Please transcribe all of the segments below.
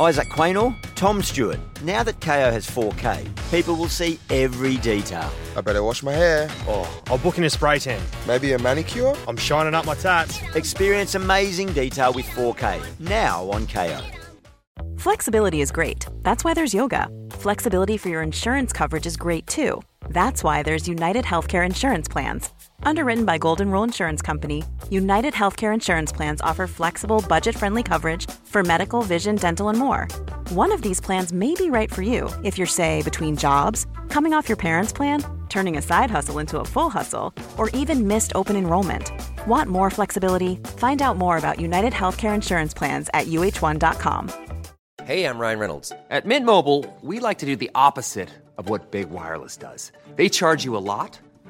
Isaac Quaynor, Tom Stewart. Now that KO has 4K, people will see every detail. I better wash my hair. Oh, I'll book in a spray tan. Maybe a manicure? I'm shining up my tats. Experience amazing detail with 4K. Now on KO. Flexibility is great. That's why there's yoga. Flexibility for your insurance coverage is great too. That's why there's United Healthcare Insurance Plans. Underwritten by Golden Rule Insurance Company, United Healthcare Insurance Plans offer flexible, budget friendly coverage for medical, vision, dental, and more. One of these plans may be right for you if you're, say, between jobs, coming off your parents' plan, turning a side hustle into a full hustle, or even missed open enrollment. Want more flexibility? Find out more about United Healthcare Insurance Plans at uh1.com. Hey, I'm Ryan Reynolds. At Mint Mobile, we like to do the opposite of what Big Wireless does. They charge you a lot,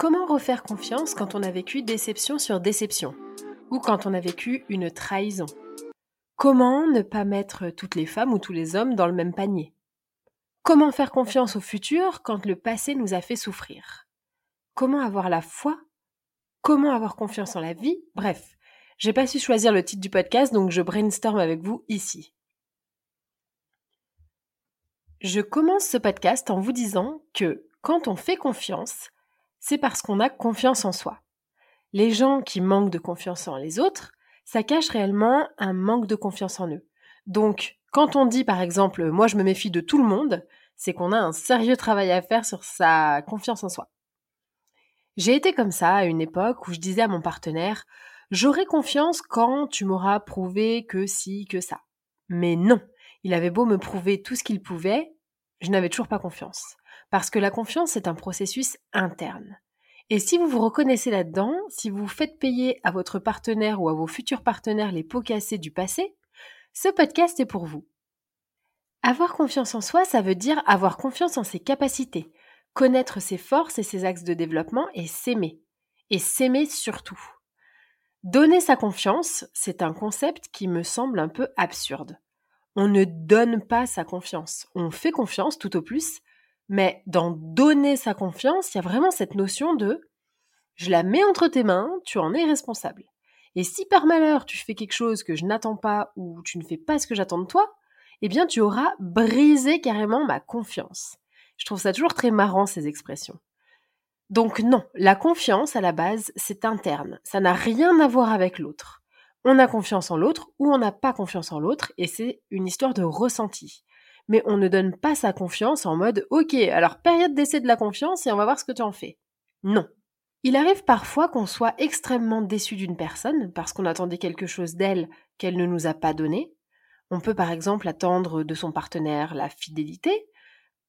Comment refaire confiance quand on a vécu déception sur déception ou quand on a vécu une trahison? Comment ne pas mettre toutes les femmes ou tous les hommes dans le même panier? Comment faire confiance au futur quand le passé nous a fait souffrir? Comment avoir la foi? Comment avoir confiance en la vie? Bref, j'ai pas su choisir le titre du podcast donc je brainstorm avec vous ici. Je commence ce podcast en vous disant que quand on fait confiance, c'est parce qu'on a confiance en soi. Les gens qui manquent de confiance en les autres, ça cache réellement un manque de confiance en eux. Donc, quand on dit par exemple moi je me méfie de tout le monde, c'est qu'on a un sérieux travail à faire sur sa confiance en soi. J'ai été comme ça à une époque où je disais à mon partenaire J'aurai confiance quand tu m'auras prouvé que si, que ça. Mais non, il avait beau me prouver tout ce qu'il pouvait, je n'avais toujours pas confiance. Parce que la confiance, c'est un processus interne. Et si vous vous reconnaissez là-dedans, si vous faites payer à votre partenaire ou à vos futurs partenaires les pots cassés du passé, ce podcast est pour vous. Avoir confiance en soi, ça veut dire avoir confiance en ses capacités, connaître ses forces et ses axes de développement et s'aimer. Et s'aimer surtout. Donner sa confiance, c'est un concept qui me semble un peu absurde. On ne donne pas sa confiance, on fait confiance tout au plus, mais dans donner sa confiance, il y a vraiment cette notion de je la mets entre tes mains, tu en es responsable. Et si par malheur tu fais quelque chose que je n'attends pas ou tu ne fais pas ce que j'attends de toi, eh bien tu auras brisé carrément ma confiance. Je trouve ça toujours très marrant ces expressions. Donc non, la confiance à la base, c'est interne. Ça n'a rien à voir avec l'autre. On a confiance en l'autre ou on n'a pas confiance en l'autre et c'est une histoire de ressenti. Mais on ne donne pas sa confiance en mode OK, alors période d'essai de la confiance et on va voir ce que tu en fais. Non. Il arrive parfois qu'on soit extrêmement déçu d'une personne parce qu'on attendait quelque chose d'elle qu'elle ne nous a pas donné. On peut par exemple attendre de son partenaire la fidélité,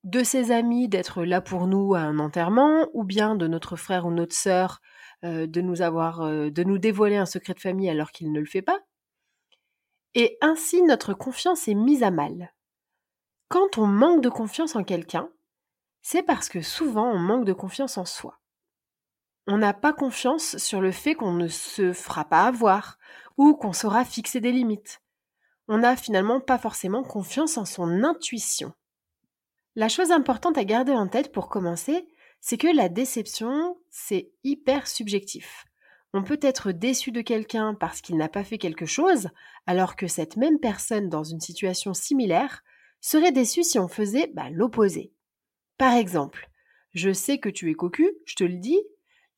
de ses amis d'être là pour nous à un enterrement, ou bien de notre frère ou notre sœur euh, de nous avoir, euh, de nous dévoiler un secret de famille alors qu'il ne le fait pas. Et ainsi notre confiance est mise à mal. Quand on manque de confiance en quelqu'un, c'est parce que souvent on manque de confiance en soi. On n'a pas confiance sur le fait qu'on ne se fera pas avoir ou qu'on saura fixer des limites. On n'a finalement pas forcément confiance en son intuition. La chose importante à garder en tête pour commencer, c'est que la déception, c'est hyper subjectif. On peut être déçu de quelqu'un parce qu'il n'a pas fait quelque chose, alors que cette même personne dans une situation similaire serait déçue si on faisait bah, l'opposé. Par exemple, je sais que tu es cocu, je te le dis,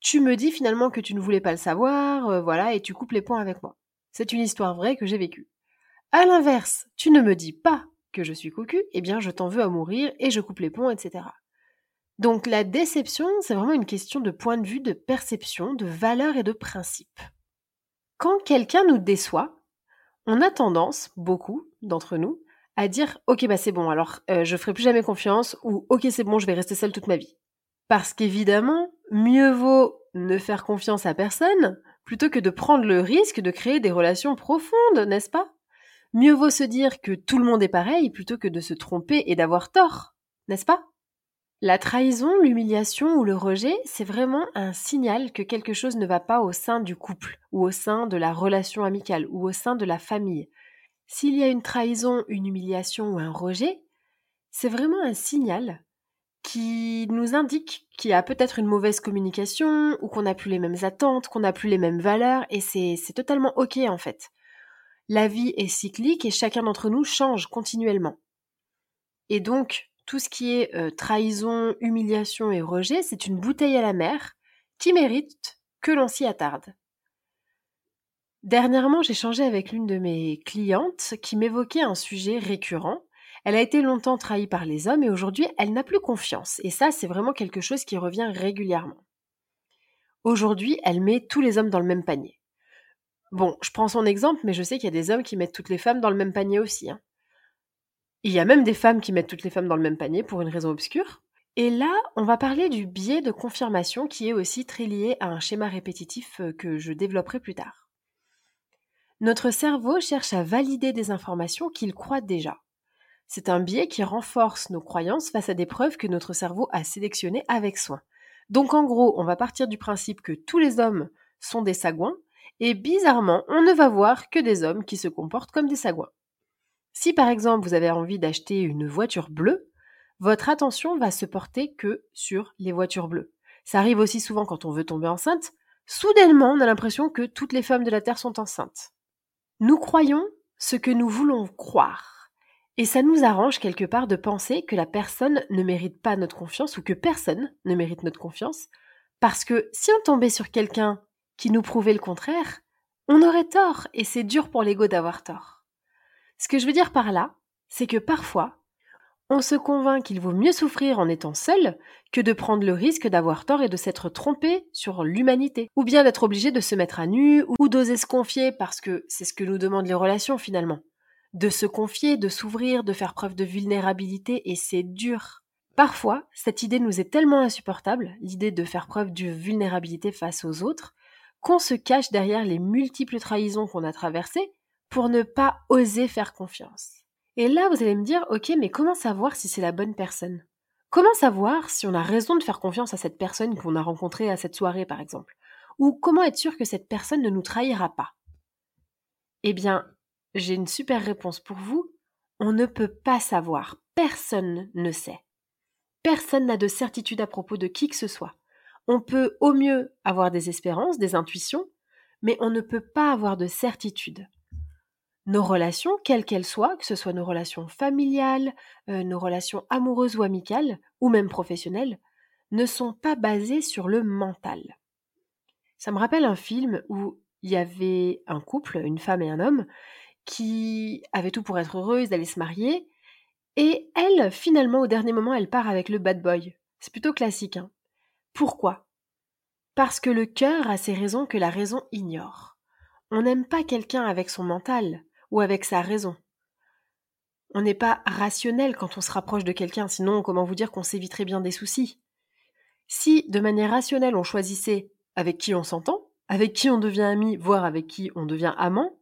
tu me dis finalement que tu ne voulais pas le savoir, euh, voilà, et tu coupes les points avec moi. C'est une histoire vraie que j'ai vécue. À l'inverse, tu ne me dis pas que je suis cocu, eh bien je t'en veux à mourir et je coupe les ponts, etc. Donc la déception, c'est vraiment une question de point de vue, de perception, de valeur et de principe. Quand quelqu'un nous déçoit, on a tendance, beaucoup d'entre nous, à dire ok bah c'est bon alors euh, je ferai plus jamais confiance ou ok c'est bon je vais rester seule toute ma vie. Parce qu'évidemment mieux vaut ne faire confiance à personne plutôt que de prendre le risque de créer des relations profondes n'est-ce pas? Mieux vaut se dire que tout le monde est pareil plutôt que de se tromper et d'avoir tort n'est-ce pas? La trahison, l'humiliation ou le rejet, c'est vraiment un signal que quelque chose ne va pas au sein du couple, ou au sein de la relation amicale, ou au sein de la famille. S'il y a une trahison, une humiliation ou un rejet, c'est vraiment un signal qui nous indique qu'il y a peut-être une mauvaise communication ou qu'on n'a plus les mêmes attentes, qu'on n'a plus les mêmes valeurs et c'est totalement ok en fait. La vie est cyclique et chacun d'entre nous change continuellement. Et donc, tout ce qui est euh, trahison, humiliation et rejet, c'est une bouteille à la mer qui mérite que l'on s'y attarde. Dernièrement, j'ai changé avec l'une de mes clientes qui m'évoquait un sujet récurrent. Elle a été longtemps trahie par les hommes et aujourd'hui, elle n'a plus confiance. Et ça, c'est vraiment quelque chose qui revient régulièrement. Aujourd'hui, elle met tous les hommes dans le même panier. Bon, je prends son exemple, mais je sais qu'il y a des hommes qui mettent toutes les femmes dans le même panier aussi. Hein. Il y a même des femmes qui mettent toutes les femmes dans le même panier pour une raison obscure. Et là, on va parler du biais de confirmation qui est aussi très lié à un schéma répétitif euh, que je développerai plus tard. Notre cerveau cherche à valider des informations qu'il croit déjà. C'est un biais qui renforce nos croyances face à des preuves que notre cerveau a sélectionnées avec soin. Donc en gros, on va partir du principe que tous les hommes sont des sagouins, et bizarrement, on ne va voir que des hommes qui se comportent comme des sagouins. Si par exemple vous avez envie d'acheter une voiture bleue, votre attention va se porter que sur les voitures bleues. Ça arrive aussi souvent quand on veut tomber enceinte. Soudainement, on a l'impression que toutes les femmes de la Terre sont enceintes. Nous croyons ce que nous voulons croire. Et ça nous arrange quelque part de penser que la personne ne mérite pas notre confiance ou que personne ne mérite notre confiance. Parce que si on tombait sur quelqu'un qui nous prouvait le contraire, on aurait tort et c'est dur pour l'ego d'avoir tort. Ce que je veux dire par là, c'est que parfois, on se convainc qu'il vaut mieux souffrir en étant seul que de prendre le risque d'avoir tort et de s'être trompé sur l'humanité, ou bien d'être obligé de se mettre à nu, ou d'oser se confier, parce que c'est ce que nous demandent les relations finalement. De se confier, de s'ouvrir, de faire preuve de vulnérabilité, et c'est dur. Parfois, cette idée nous est tellement insupportable, l'idée de faire preuve de vulnérabilité face aux autres, qu'on se cache derrière les multiples trahisons qu'on a traversées pour ne pas oser faire confiance. Et là, vous allez me dire, ok, mais comment savoir si c'est la bonne personne? Comment savoir si on a raison de faire confiance à cette personne qu'on a rencontrée à cette soirée, par exemple? Ou comment être sûr que cette personne ne nous trahira pas? Eh bien, j'ai une super réponse pour vous. On ne peut pas savoir. Personne ne sait. Personne n'a de certitude à propos de qui que ce soit. On peut au mieux avoir des espérances, des intuitions, mais on ne peut pas avoir de certitude. Nos relations, quelles qu'elles soient, que ce soit nos relations familiales, euh, nos relations amoureuses ou amicales, ou même professionnelles, ne sont pas basées sur le mental. Ça me rappelle un film où il y avait un couple, une femme et un homme, qui avaient tout pour être heureux, ils allaient se marier, et elle, finalement, au dernier moment, elle part avec le bad boy. C'est plutôt classique. Hein. Pourquoi? Parce que le cœur a ses raisons que la raison ignore. On n'aime pas quelqu'un avec son mental, ou avec sa raison. On n'est pas rationnel quand on se rapproche de quelqu'un, sinon comment vous dire qu'on s'éviterait bien des soucis? Si, de manière rationnelle, on choisissait avec qui on s'entend, avec qui on devient ami, voire avec qui on devient amant,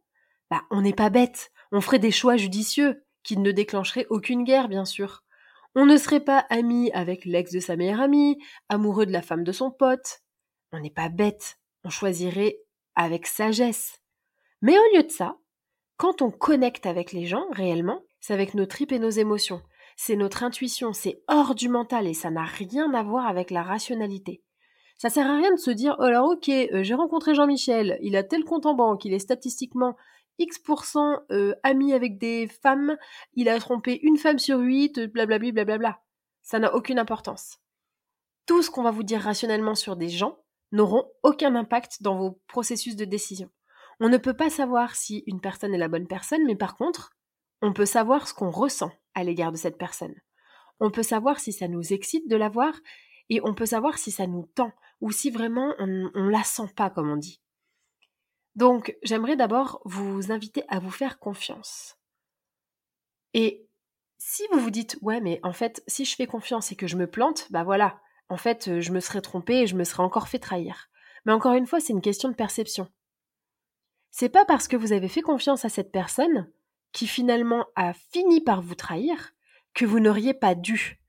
bah, on n'est pas bête, on ferait des choix judicieux, qui ne déclencheraient aucune guerre, bien sûr. On ne serait pas ami avec l'ex de sa meilleure amie, amoureux de la femme de son pote. On n'est pas bête, on choisirait avec sagesse. Mais au lieu de ça, quand on connecte avec les gens réellement, c'est avec nos tripes et nos émotions. C'est notre intuition, c'est hors du mental et ça n'a rien à voir avec la rationalité. Ça sert à rien de se dire oh alors ok, euh, j'ai rencontré Jean-Michel, il a tel compte en banque, il est statistiquement X% euh, ami avec des femmes, il a trompé une femme sur huit, blablabla, blablabla. Ça n'a aucune importance. Tout ce qu'on va vous dire rationnellement sur des gens n'auront aucun impact dans vos processus de décision. On ne peut pas savoir si une personne est la bonne personne, mais par contre, on peut savoir ce qu'on ressent à l'égard de cette personne. On peut savoir si ça nous excite de la voir et on peut savoir si ça nous tend ou si vraiment on, ne la sent pas, comme on dit. Donc, j'aimerais d'abord vous inviter à vous faire confiance. Et si vous vous dites, ouais, mais en fait, si je fais confiance et que je me plante, bah voilà, en fait, je me serais trompé et je me serais encore fait trahir. Mais encore une fois, c'est une question de perception. C'est pas parce que vous avez fait confiance à cette personne qui finalement a fini par vous trahir que vous n'auriez pas dû.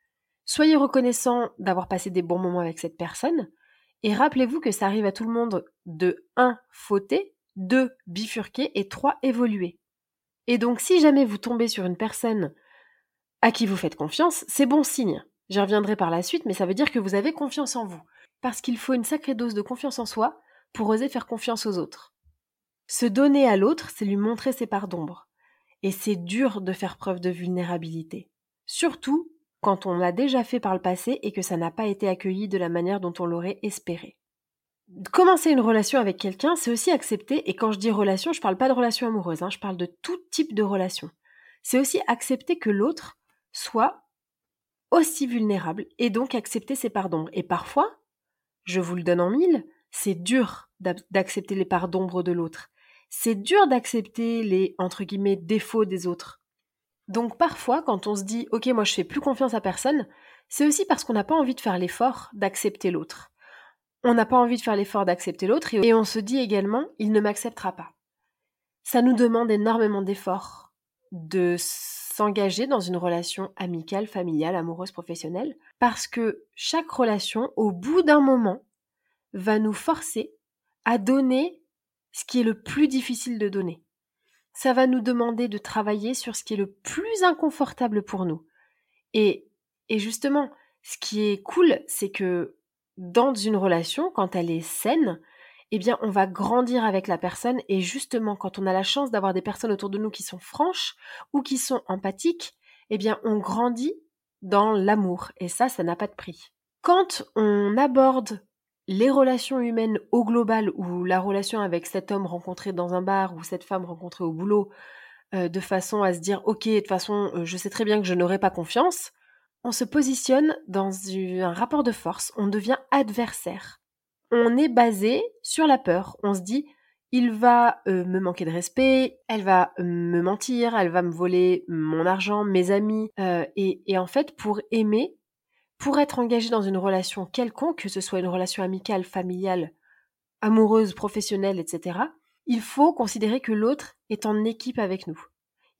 Soyez reconnaissant d'avoir passé des bons moments avec cette personne et rappelez-vous que ça arrive à tout le monde de 1 fauter, 2 bifurquer et 3 évoluer. Et donc si jamais vous tombez sur une personne à qui vous faites confiance, c'est bon signe. J'y reviendrai par la suite, mais ça veut dire que vous avez confiance en vous. Parce qu'il faut une sacrée dose de confiance en soi pour oser faire confiance aux autres. Se donner à l'autre, c'est lui montrer ses parts d'ombre. Et c'est dur de faire preuve de vulnérabilité. Surtout quand on l'a déjà fait par le passé et que ça n'a pas été accueilli de la manière dont on l'aurait espéré. Commencer une relation avec quelqu'un, c'est aussi accepter, et quand je dis relation, je ne parle pas de relation amoureuse, hein, je parle de tout type de relation. C'est aussi accepter que l'autre soit aussi vulnérable et donc accepter ses parts d'ombre. Et parfois, je vous le donne en mille, c'est dur d'accepter les parts d'ombre de l'autre c'est dur d'accepter les défauts des autres. Donc parfois, quand on se dit ok, moi je fais plus confiance à personne, c'est aussi parce qu'on n'a pas envie de faire l'effort d'accepter l'autre. On n'a pas envie de faire l'effort d'accepter l'autre et on se dit également il ne m'acceptera pas. Ça nous demande énormément d'efforts de s'engager dans une relation amicale, familiale, amoureuse, professionnelle, parce que chaque relation, au bout d'un moment, va nous forcer à donner ce qui est le plus difficile de donner. Ça va nous demander de travailler sur ce qui est le plus inconfortable pour nous. Et, et justement, ce qui est cool, c'est que dans une relation, quand elle est saine, eh bien, on va grandir avec la personne et justement, quand on a la chance d'avoir des personnes autour de nous qui sont franches ou qui sont empathiques, eh bien, on grandit dans l'amour et ça, ça n'a pas de prix. Quand on aborde les relations humaines au global ou la relation avec cet homme rencontré dans un bar ou cette femme rencontrée au boulot euh, de façon à se dire ok de toute façon euh, je sais très bien que je n'aurai pas confiance on se positionne dans un rapport de force. On devient adversaire. On est basé sur la peur. On se dit il va euh, me manquer de respect, elle va me mentir, elle va me voler mon argent, mes amis. et, en fait, pour aimer, pour être engagé dans une relation quelconque, que ce soit une relation amicale, familiale, amoureuse, professionnelle, etc., il faut considérer que l'autre est en équipe avec nous.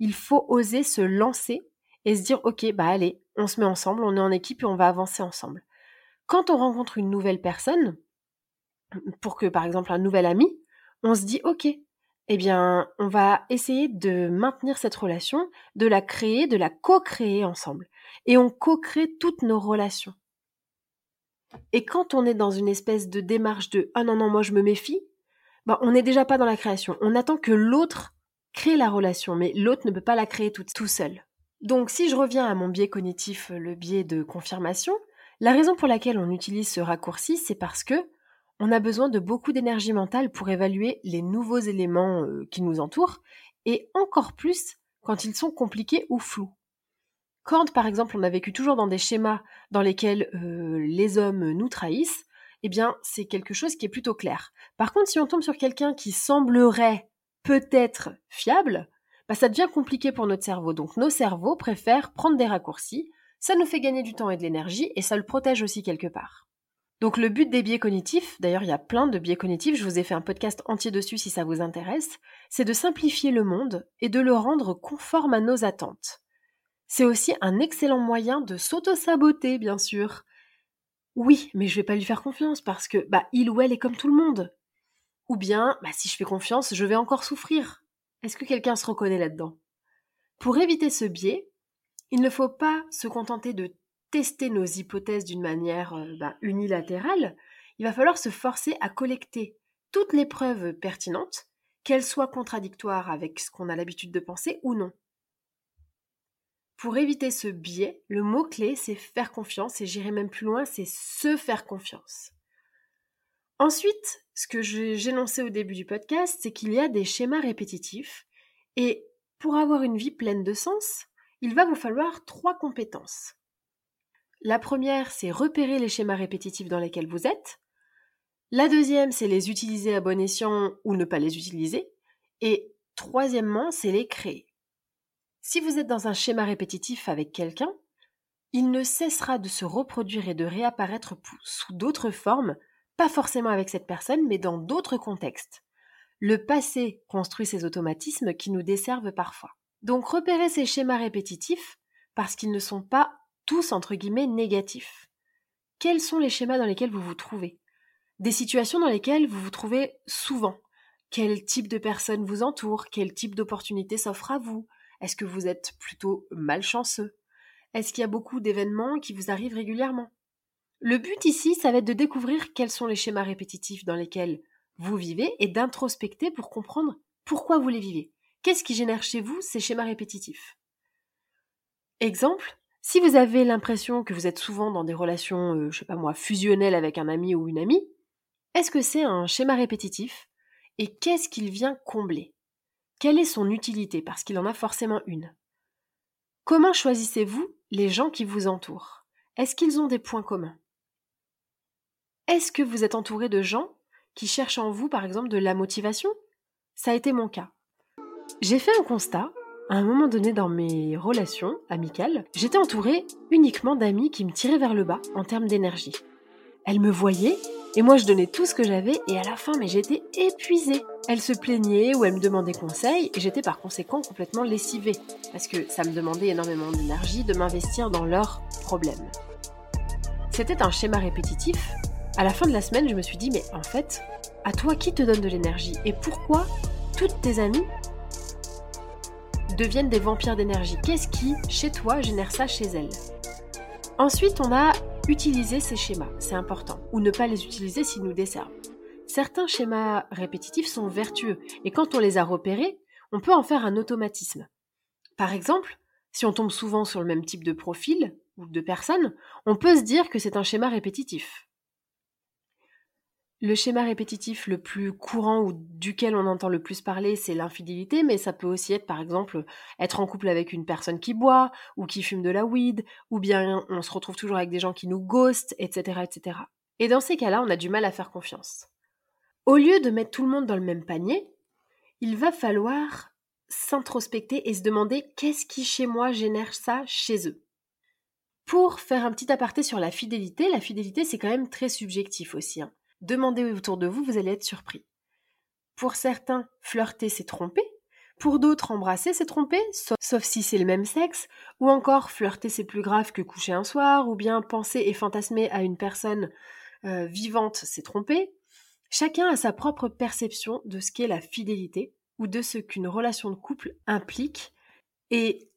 Il faut oser se lancer et se dire ok bah allez on se met ensemble on est en équipe et on va avancer ensemble quand on rencontre une nouvelle personne pour que par exemple un nouvel ami on se dit ok eh bien on va essayer de maintenir cette relation de la créer de la co-créer ensemble et on co-crée toutes nos relations. Et quand on est dans une espèce de démarche de ah non non moi je me méfie, ben on n'est déjà pas dans la création. On attend que l'autre crée la relation, mais l'autre ne peut pas la créer tout, tout seul. Donc si je reviens à mon biais cognitif, le biais de confirmation, la raison pour laquelle on utilise ce raccourci, c'est parce que on a besoin de beaucoup d'énergie mentale pour évaluer les nouveaux éléments euh, qui nous entourent, et encore plus quand ils sont compliqués ou flous. Quand, par exemple, on a vécu toujours dans des schémas dans lesquels euh, les hommes nous trahissent, eh bien, c'est quelque chose qui est plutôt clair. Par contre, si on tombe sur quelqu'un qui semblerait peut-être fiable, bah, ça devient compliqué pour notre cerveau. Donc, nos cerveaux préfèrent prendre des raccourcis. Ça nous fait gagner du temps et de l'énergie et ça le protège aussi quelque part. Donc, le but des biais cognitifs, d'ailleurs, il y a plein de biais cognitifs, je vous ai fait un podcast entier dessus si ça vous intéresse, c'est de simplifier le monde et de le rendre conforme à nos attentes. C'est aussi un excellent moyen de s'auto-saboter, bien sûr. Oui, mais je vais pas lui faire confiance parce que bah il ou elle est comme tout le monde. Ou bien, bah si je fais confiance, je vais encore souffrir. Est-ce que quelqu'un se reconnaît là-dedans? Pour éviter ce biais, il ne faut pas se contenter de tester nos hypothèses d'une manière euh, bah, unilatérale. Il va falloir se forcer à collecter toutes les preuves pertinentes, qu'elles soient contradictoires avec ce qu'on a l'habitude de penser ou non. Pour éviter ce biais, le mot-clé, c'est faire confiance, et j'irai même plus loin, c'est se faire confiance. Ensuite, ce que énoncé au début du podcast, c'est qu'il y a des schémas répétitifs, et pour avoir une vie pleine de sens, il va vous falloir trois compétences. La première, c'est repérer les schémas répétitifs dans lesquels vous êtes. La deuxième, c'est les utiliser à bon escient ou ne pas les utiliser. Et troisièmement, c'est les créer. Si vous êtes dans un schéma répétitif avec quelqu'un, il ne cessera de se reproduire et de réapparaître sous d'autres formes, pas forcément avec cette personne, mais dans d'autres contextes. Le passé construit ces automatismes qui nous desservent parfois. Donc repérez ces schémas répétitifs parce qu'ils ne sont pas tous entre guillemets négatifs. Quels sont les schémas dans lesquels vous vous trouvez? Des situations dans lesquelles vous vous trouvez souvent. Quel type de personnes vous entoure? Quel type d'opportunités s'offre à vous? Est-ce que vous êtes plutôt malchanceux? Est-ce qu'il y a beaucoup d'événements qui vous arrivent régulièrement? Le but ici, ça va être de découvrir quels sont les schémas répétitifs dans lesquels vous vivez et d'introspecter pour comprendre pourquoi vous les vivez. Qu'est-ce qui génère chez vous ces schémas répétitifs? Exemple, si vous avez l'impression que vous êtes souvent dans des relations, euh, je sais pas moi, fusionnelles avec un ami ou une amie, est-ce que c'est un schéma répétitif Et qu'est-ce qu'il vient combler? Quelle est son utilité? Parce qu'il en a forcément une. Comment choisissez-vous les gens qui vous entourent? Est-ce qu'ils ont des points communs? Est-ce que vous êtes entouré de gens qui cherchent en vous, par exemple, de la motivation? Ça a été mon cas. J'ai fait un constat à un moment donné dans mes relations amicales, j'étais entourée uniquement d'amis qui me tiraient vers le bas en termes d'énergie. Elles me voyaient et moi je donnais tout ce que j'avais et à la fin mais j'étais épuisée. Elles se plaignaient ou elles me demandaient conseil et j'étais par conséquent complètement lessivée parce que ça me demandait énormément d'énergie de m'investir dans leurs problèmes. C'était un schéma répétitif. À la fin de la semaine, je me suis dit mais en fait, à toi qui te donne de l'énergie et pourquoi toutes tes amies deviennent des vampires d'énergie. Qu'est-ce qui, chez toi, génère ça chez elles Ensuite, on a utilisé ces schémas, c'est important, ou ne pas les utiliser s'ils nous desservent. Certains schémas répétitifs sont vertueux, et quand on les a repérés, on peut en faire un automatisme. Par exemple, si on tombe souvent sur le même type de profil ou de personne, on peut se dire que c'est un schéma répétitif. Le schéma répétitif le plus courant ou duquel on entend le plus parler, c'est l'infidélité, mais ça peut aussi être par exemple être en couple avec une personne qui boit ou qui fume de la weed, ou bien on se retrouve toujours avec des gens qui nous ghostent, etc. etc. Et dans ces cas-là, on a du mal à faire confiance. Au lieu de mettre tout le monde dans le même panier, il va falloir s'introspecter et se demander qu'est-ce qui chez moi génère ça chez eux. Pour faire un petit aparté sur la fidélité, la fidélité c'est quand même très subjectif aussi. Hein demandez autour de vous, vous allez être surpris. Pour certains, flirter, c'est tromper. Pour d'autres, embrasser, c'est tromper, sauf, si c'est le même sexe. Ou encore, flirter, c'est plus grave que coucher un soir. Ou bien penser et fantasmer à une personne euh, vivante, c'est tromper. Chacun a sa propre perception de ce qu'est la fidélité ou de ce qu'une relation de couple implique. Et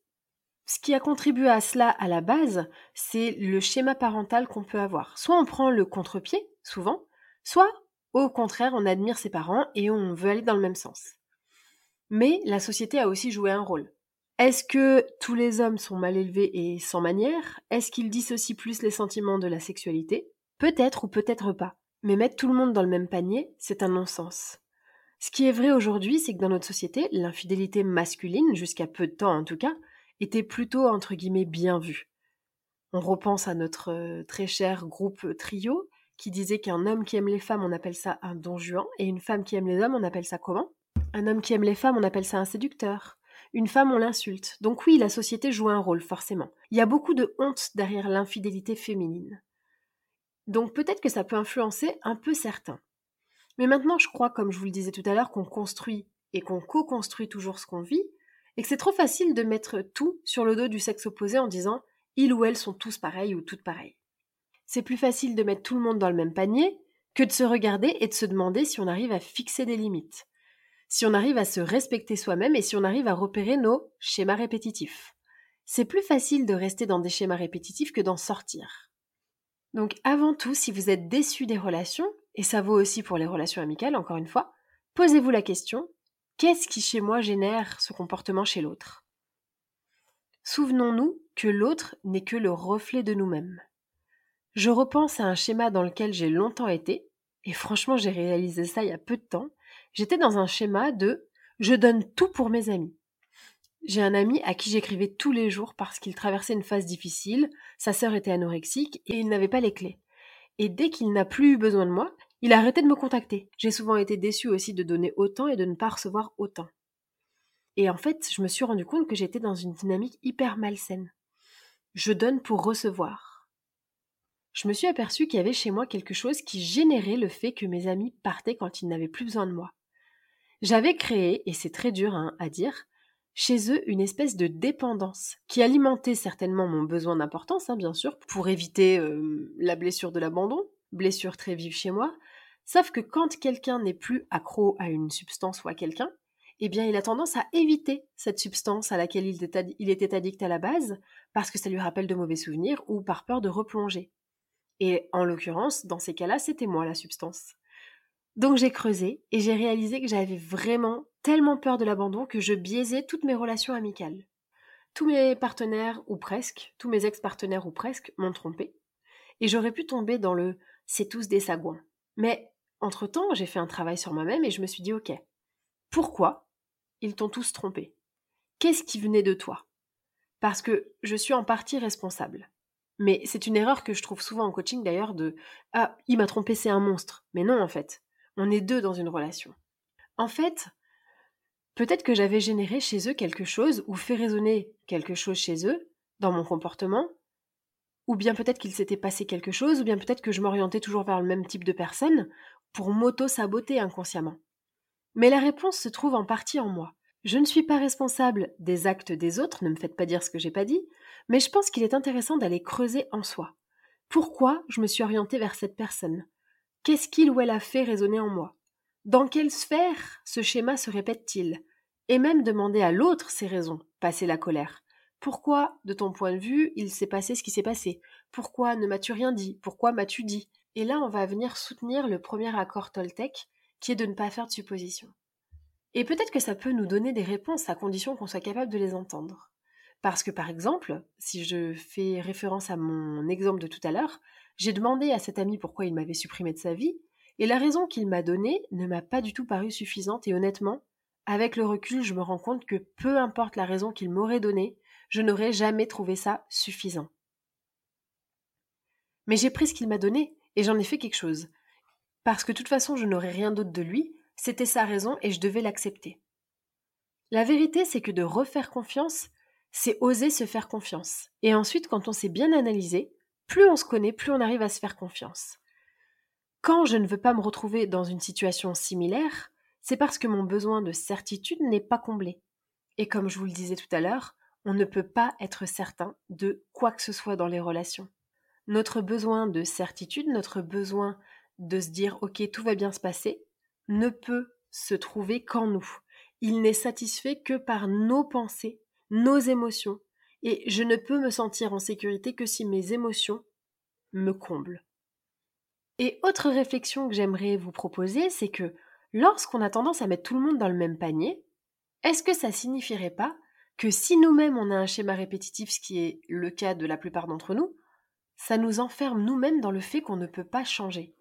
ce qui a contribué à cela à la base, c'est le schéma parental qu'on peut avoir. Soit on prend le contre-pied, souvent, Soit, au contraire, on admire ses parents et on veut aller dans le même sens. Mais la société a aussi joué un rôle. Est-ce que tous les hommes sont mal élevés et sans manière? Est-ce qu'ils dissocient plus les sentiments de la sexualité? Peut-être ou peut-être pas. Mais mettre tout le monde dans le même panier, c'est un non-sens. Ce qui est vrai aujourd'hui, c'est que dans notre société, l'infidélité masculine, jusqu'à peu de temps en tout cas, était plutôt entre guillemets bien vue. On repense à notre euh, très cher groupe Trio, qui disait qu'un homme qui aime les femmes, on appelle ça un don juan, et une femme qui aime les hommes, on appelle ça comment? Un homme qui aime les femmes, on appelle ça un séducteur. Une femme, on l'insulte. Donc oui, la société joue un rôle, forcément. Il y a beaucoup de honte derrière l'infidélité féminine. Donc peut-être que ça peut influencer un peu certains. Mais maintenant, je crois, comme je vous le disais tout à l'heure, qu'on construit et qu'on co-construit toujours ce qu'on vit, et que c'est trop facile de mettre tout sur le dos du sexe opposé en disant ils ou elles sont tous pareils ou toutes pareilles c'est plus facile de mettre tout le monde dans le même panier que de se regarder et de se demander si on arrive à fixer des limites, si on arrive à se respecter soi-même et si on arrive à repérer nos schémas répétitifs. C'est plus facile de rester dans des schémas répétitifs que d'en sortir. Donc avant tout, si vous êtes déçu des relations, et ça vaut aussi pour les relations amicales, encore une fois, posez-vous la question, qu'est-ce qui chez moi génère ce comportement chez l'autre? Souvenons-nous que l'autre n'est que le reflet de nous-mêmes. Je repense à un schéma dans lequel j'ai longtemps été, et franchement j'ai réalisé ça il y a peu de temps. J'étais dans un schéma de je donne tout pour mes amis. j'ai un ami à qui j'écrivais tous les jours parce qu'il traversait une phase difficile, sa sœur était anorexique et il n'avait pas les clés. Et dès qu'il n'a plus eu besoin de moi, il a arrêté de me contacter. J'ai souvent été déçue aussi de donner autant et de ne pas recevoir autant. Et en fait, je me suis rendu compte que j'étais dans une dynamique hyper malsaine. Je donne pour recevoir. Je me suis aperçue qu'il y avait chez moi quelque chose qui générait le fait que mes amis partaient quand ils n'avaient plus besoin de moi. J'avais créé, et c'est très dur hein, à dire, chez eux une espèce de dépendance qui alimentait certainement mon besoin d'importance, hein, bien sûr, pour éviter euh, la blessure de l'abandon, blessure très vive chez moi. Sauf que quand quelqu'un n'est plus accro à une substance ou à quelqu'un, eh bien, il a tendance à éviter cette substance à laquelle il était, il était addict à la base, parce que ça lui rappelle de mauvais souvenirs ou par peur de replonger. Et en l'occurrence, dans ces cas-là, c'était moi la substance. Donc j'ai creusé et j'ai réalisé que j'avais vraiment tellement peur de l'abandon que je biaisais toutes mes relations amicales. Tous mes partenaires, ou presque, tous mes ex-partenaires ou presque, m'ont trompé. Et j'aurais pu tomber dans le c'est tous des sagouins. Mais entre-temps, j'ai fait un travail sur moi-même et je me suis dit ok, pourquoi ils t'ont tous trompé? Qu'est-ce qui venait de toi? Parce que je suis en partie responsable. Mais c'est une erreur que je trouve souvent en coaching d'ailleurs de Ah, il m'a trompé, c'est un monstre. Mais non, en fait. On est deux dans une relation. En fait, peut-être que j'avais généré chez eux quelque chose ou fait résonner quelque chose chez eux dans mon comportement, ou bien peut-être qu'il s'était passé quelque chose, ou bien peut-être que je m'orientais toujours vers le même type de personne pour m'auto-saboter inconsciemment. Mais la réponse se trouve en partie en moi. Je ne suis pas responsable des actes des autres, ne me faites pas dire ce que j'ai pas dit, mais je pense qu'il est intéressant d'aller creuser en soi. Pourquoi je me suis orientée vers cette personne? Qu'est-ce qu'il ou elle a fait résonner en moi? Dans quelle sphère ce schéma se répète-t-il? Et même demander à l'autre ses raisons, passer la colère. Pourquoi, de ton point de vue, il s'est passé ce qui s'est passé? Pourquoi ne m'as-tu rien dit? Pourquoi m'as-tu dit? Et là, on va venir soutenir le premier accord Toltec, qui est de ne pas faire de suppositions. Et peut-être que ça peut nous donner des réponses à condition qu'on soit capable de les entendre. Parce que par exemple, si je fais référence à mon exemple de tout à l'heure, j'ai demandé à cet ami pourquoi il m'avait supprimé de sa vie, et la raison qu'il m'a donnée ne m'a pas du tout paru suffisante, et honnêtement, avec le recul, je me rends compte que peu importe la raison qu'il m'aurait donnée, je n'aurais jamais trouvé ça suffisant. Mais j'ai pris ce qu'il m'a donné, et j'en ai fait quelque chose. Parce que de toute façon, je n'aurais rien d'autre de lui, c'était sa raison, et je devais l'accepter. La vérité, c'est que de refaire confiance, c'est oser se faire confiance. Et ensuite, quand on s'est bien analysé, plus on se connaît, plus on arrive à se faire confiance. Quand je ne veux pas me retrouver dans une situation similaire, c'est parce que mon besoin de certitude n'est pas comblé. Et comme je vous le disais tout à l'heure, on ne peut pas être certain de quoi que ce soit dans les relations. Notre besoin de certitude, notre besoin de se dire ok tout va bien se passer, ne peut se trouver qu'en nous. Il n'est satisfait que par nos pensées, nos émotions, et je ne peux me sentir en sécurité que si mes émotions me comblent. Et autre réflexion que j'aimerais vous proposer, c'est que lorsqu'on a tendance à mettre tout le monde dans le même panier, est-ce que ça signifierait pas que si nous-mêmes on a un schéma répétitif, ce qui est le cas de la plupart d'entre nous, ça nous enferme nous-mêmes dans le fait qu'on ne peut pas changer?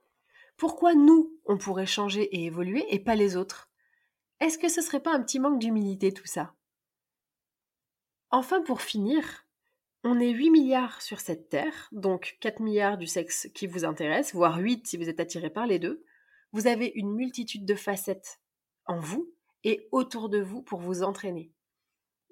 Pourquoi nous, on pourrait changer et évoluer et pas les autres? Est-ce que ce serait pas un petit manque d'humilité tout ça? Enfin, pour finir, on est 8 milliards sur cette Terre, donc 4 milliards du sexe qui vous intéresse, voire 8 si vous êtes attiré par les deux. Vous avez une multitude de facettes en vous et autour de vous pour vous entraîner.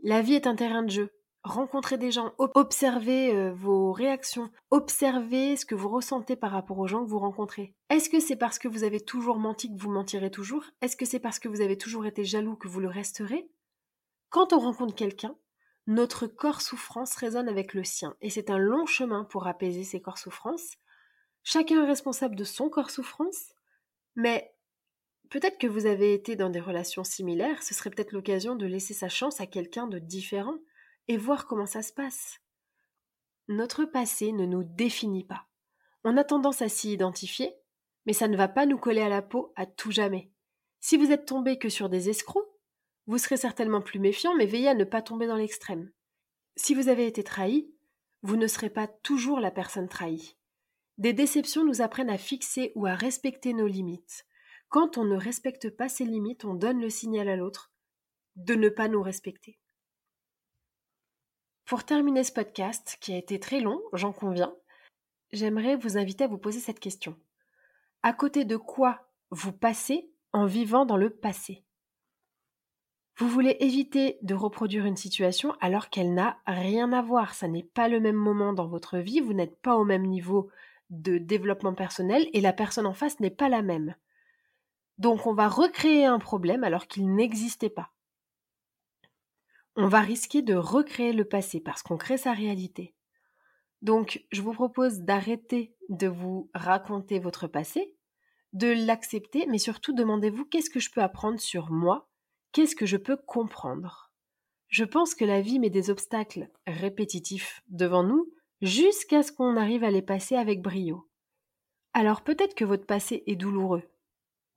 La vie est un terrain de jeu. Rencontrez des gens, observez euh, vos réactions, observez ce que vous ressentez par rapport aux gens que vous rencontrez. Est-ce que c'est parce que vous avez toujours menti que vous mentirez toujours? Est-ce que c'est parce que vous avez toujours été jaloux que vous le resterez? Quand on rencontre quelqu'un, notre corps souffrance résonne avec le sien, et c'est un long chemin pour apaiser ces corps souffrances. Chacun est responsable de son corps souffrance, mais peut-être que vous avez été dans des relations similaires, ce serait peut-être l'occasion de laisser sa chance à quelqu'un de différent et voir comment ça se passe. Notre passé ne nous définit pas. On a tendance à s'y identifier, mais ça ne va pas nous coller à la peau à tout jamais. Si vous êtes tombé que sur des escrocs, vous serez certainement plus méfiant, mais veillez à ne pas tomber dans l'extrême. Si vous avez été trahi, vous ne serez pas toujours la personne trahie. Des déceptions nous apprennent à fixer ou à respecter nos limites. Quand on ne respecte pas ses limites, on donne le signal à l'autre de ne pas nous respecter. Pour terminer ce podcast, qui a été très long, j'en conviens, j'aimerais vous inviter à vous poser cette question. À côté de quoi vous passez en vivant dans le passé? Vous voulez éviter de reproduire une situation alors qu'elle n'a rien à voir, ça n'est pas le même moment dans votre vie, vous n'êtes pas au même niveau de développement personnel et la personne en face n'est pas la même. Donc on va recréer un problème alors qu'il n'existait pas on va risquer de recréer le passé parce qu'on crée sa réalité. Donc, je vous propose d'arrêter de vous raconter votre passé, de l'accepter, mais surtout demandez-vous qu'est-ce que je peux apprendre sur moi, qu'est-ce que je peux comprendre. Je pense que la vie met des obstacles répétitifs devant nous jusqu'à ce qu'on arrive à les passer avec brio. Alors peut-être que votre passé est douloureux.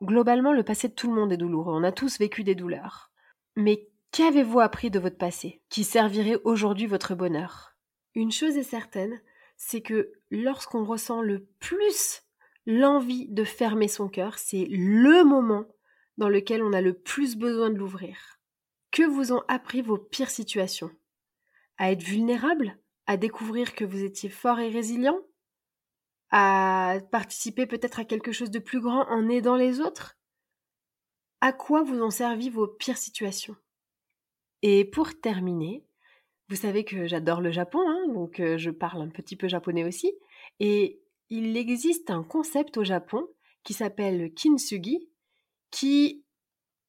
Globalement, le passé de tout le monde est douloureux, on a tous vécu des douleurs. Mais Qu'avez-vous appris de votre passé qui servirait aujourd'hui votre bonheur? Une chose est certaine, c'est que lorsqu'on ressent le plus l'envie de fermer son cœur, c'est le moment dans lequel on a le plus besoin de l'ouvrir. Que vous ont appris vos pires situations? À être vulnérable? À découvrir que vous étiez fort et résilient? À participer peut-être à quelque chose de plus grand en aidant les autres? À quoi vous ont servi vos pires situations? Et pour terminer, vous savez que j'adore le Japon, hein, donc je parle un petit peu japonais aussi. Et il existe un concept au Japon qui s'appelle kintsugi, qui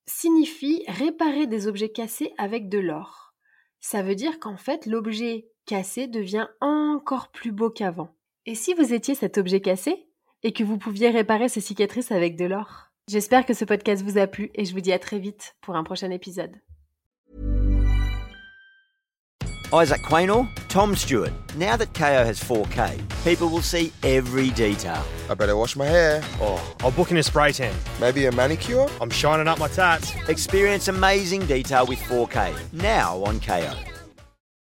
signifie réparer des objets cassés avec de l'or. Ça veut dire qu'en fait, l'objet cassé devient encore plus beau qu'avant. Et si vous étiez cet objet cassé et que vous pouviez réparer ces cicatrices avec de l'or? J'espère que ce podcast vous a plu et je vous dis à très vite pour un prochain épisode. Isaac Quaynor, Tom Stewart. Now that KO has 4K, people will see every detail. I better wash my hair. Oh, I'll book in a spray tan. Maybe a manicure? I'm shining up my tats. Experience amazing detail with 4K, now on KO.